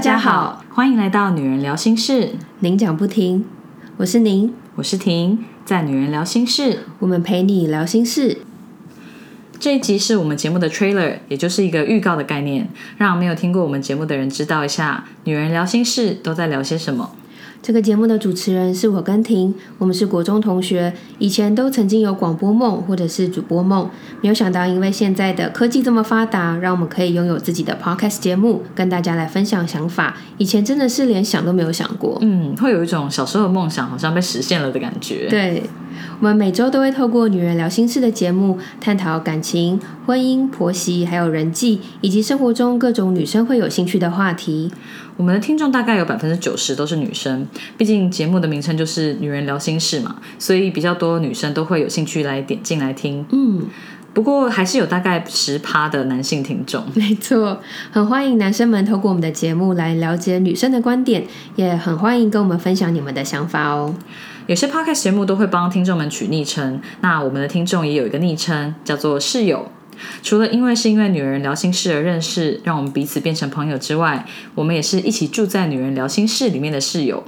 大家好，欢迎来到女人聊心事。您讲不停，我是您，我是婷，在女人聊心事，我们陪你聊心事。这一集是我们节目的 trailer，也就是一个预告的概念，让没有听过我们节目的人知道一下，女人聊心事都在聊些什么。这个节目的主持人是我跟婷，我们是国中同学，以前都曾经有广播梦或者是主播梦，没有想到因为现在的科技这么发达，让我们可以拥有自己的 podcast 节目，跟大家来分享想法。以前真的是连想都没有想过，嗯，会有一种小时候的梦想好像被实现了的感觉。对。我们每周都会透过《女人聊心事》的节目，探讨感情、婚姻、婆媳，还有人际，以及生活中各种女生会有兴趣的话题。我们的听众大概有百分之九十都是女生，毕竟节目的名称就是《女人聊心事》嘛，所以比较多女生都会有兴趣来点进来听。嗯，不过还是有大概十趴的男性听众。没错，很欢迎男生们透过我们的节目来了解女生的观点，也很欢迎跟我们分享你们的想法哦。有些 podcast 节目都会帮听众们取昵称，那我们的听众也有一个昵称叫做室友。除了因为是因为女人聊心事而认识，让我们彼此变成朋友之外，我们也是一起住在女人聊心事里面的室友。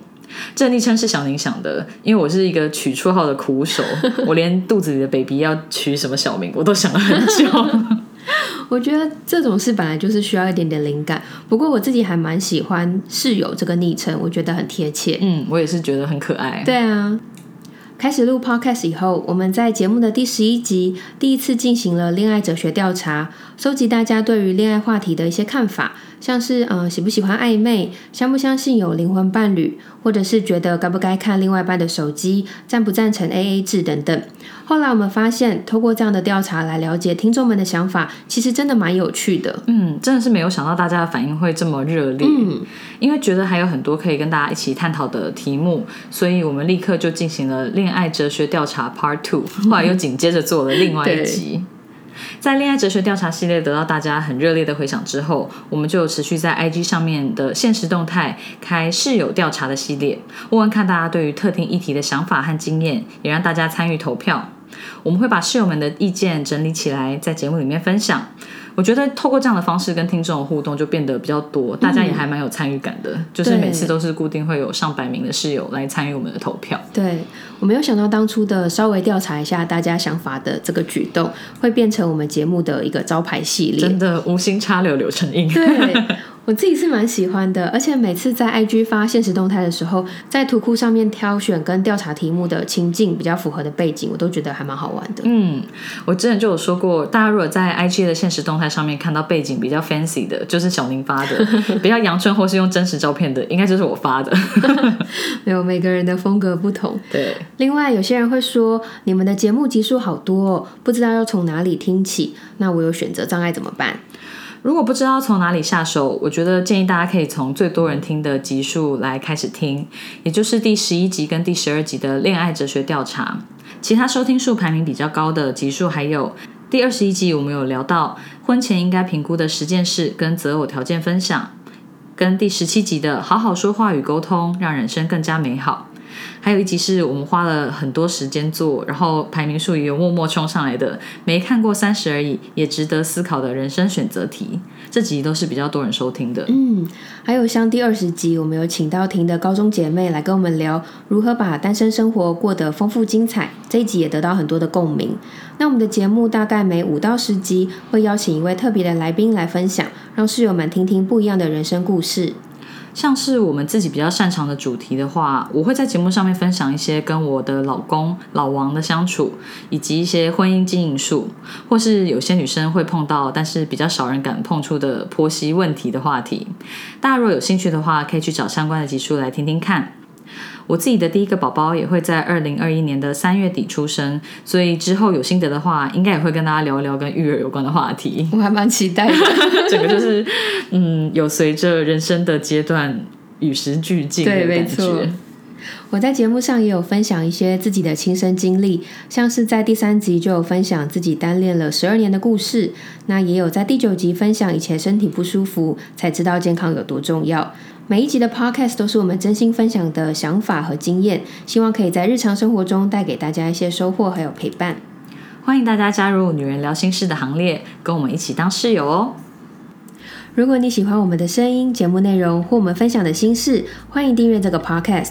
这昵称是小宁想的，因为我是一个取绰号的苦手，我连肚子里的 baby 要取什么小名，我都想了很久。我觉得这种事本来就是需要一点点灵感，不过我自己还蛮喜欢室友这个昵称，我觉得很贴切。嗯，我也是觉得很可爱。对啊，开始录 podcast 以后，我们在节目的第十一集第一次进行了恋爱哲学调查，收集大家对于恋爱话题的一些看法。像是嗯喜不喜欢暧昧，相不相信有灵魂伴侣，或者是觉得该不该看另外一半的手机，赞不赞成 A A 制等等。后来我们发现，透过这样的调查来了解听众们的想法，其实真的蛮有趣的。嗯，真的是没有想到大家的反应会这么热烈。嗯，因为觉得还有很多可以跟大家一起探讨的题目，所以我们立刻就进行了恋爱哲学调查 Part Two，后来又紧接着做了另外一集。在恋爱哲学调查系列得到大家很热烈的回响之后，我们就持续在 IG 上面的现实动态开室友调查的系列，问问看大家对于特定议题的想法和经验，也让大家参与投票。我们会把室友们的意见整理起来，在节目里面分享。我觉得透过这样的方式跟听众互动就变得比较多，大家也还蛮有参与感的。就是每次都是固定会有上百名的室友来参与我们的投票。对我没有想到当初的稍微调查一下大家想法的这个举动，会变成我们节目的一个招牌系列。真的无心插柳柳成荫。对。我自己是蛮喜欢的，而且每次在 IG 发现实动态的时候，在图库上面挑选跟调查题目的情境比较符合的背景，我都觉得还蛮好玩的。嗯，我之前就有说过，大家如果在 IG 的现实动态上面看到背景比较 fancy 的，就是小宁发的；比较阳春或是用真实照片的，应该就是我发的。没有，每个人的风格不同。对。另外，有些人会说，你们的节目集数好多，哦不知道要从哪里听起，那我有选择障碍怎么办？如果不知道从哪里下手，我觉得建议大家可以从最多人听的集数来开始听，也就是第十一集跟第十二集的恋爱哲学调查。其他收听数排名比较高的集数还有第二十一集，我们有聊到婚前应该评估的十件事跟择偶条件分享，跟第十七集的好好说话与沟通，让人生更加美好。还有一集是我们花了很多时间做，然后排名数也有默默冲上来的，没看过三十而已，也值得思考的人生选择题，这集都是比较多人收听的。嗯，还有像第二十集，我们有请到婷的高中姐妹来跟我们聊如何把单身生活过得丰富精彩，这一集也得到很多的共鸣。那我们的节目大概每五到十集会邀请一位特别的来宾来分享，让室友们听听不一样的人生故事。像是我们自己比较擅长的主题的话，我会在节目上面分享一些跟我的老公老王的相处，以及一些婚姻经营术，或是有些女生会碰到，但是比较少人敢碰触的婆媳问题的话题。大家如果有兴趣的话，可以去找相关的集数来听听看。我自己的第一个宝宝也会在二零二一年的三月底出生，所以之后有心得的话，应该也会跟大家聊一聊跟育儿有关的话题。我还蛮期待的，整个就是嗯，有随着人生的阶段与时俱进的感觉。我在节目上也有分享一些自己的亲身经历，像是在第三集就有分享自己单恋了十二年的故事，那也有在第九集分享以前身体不舒服才知道健康有多重要。每一集的 podcast 都是我们真心分享的想法和经验，希望可以在日常生活中带给大家一些收获还有陪伴。欢迎大家加入女人聊心事的行列，跟我们一起当室友哦。如果你喜欢我们的声音、节目内容或我们分享的心事，欢迎订阅这个 Podcast。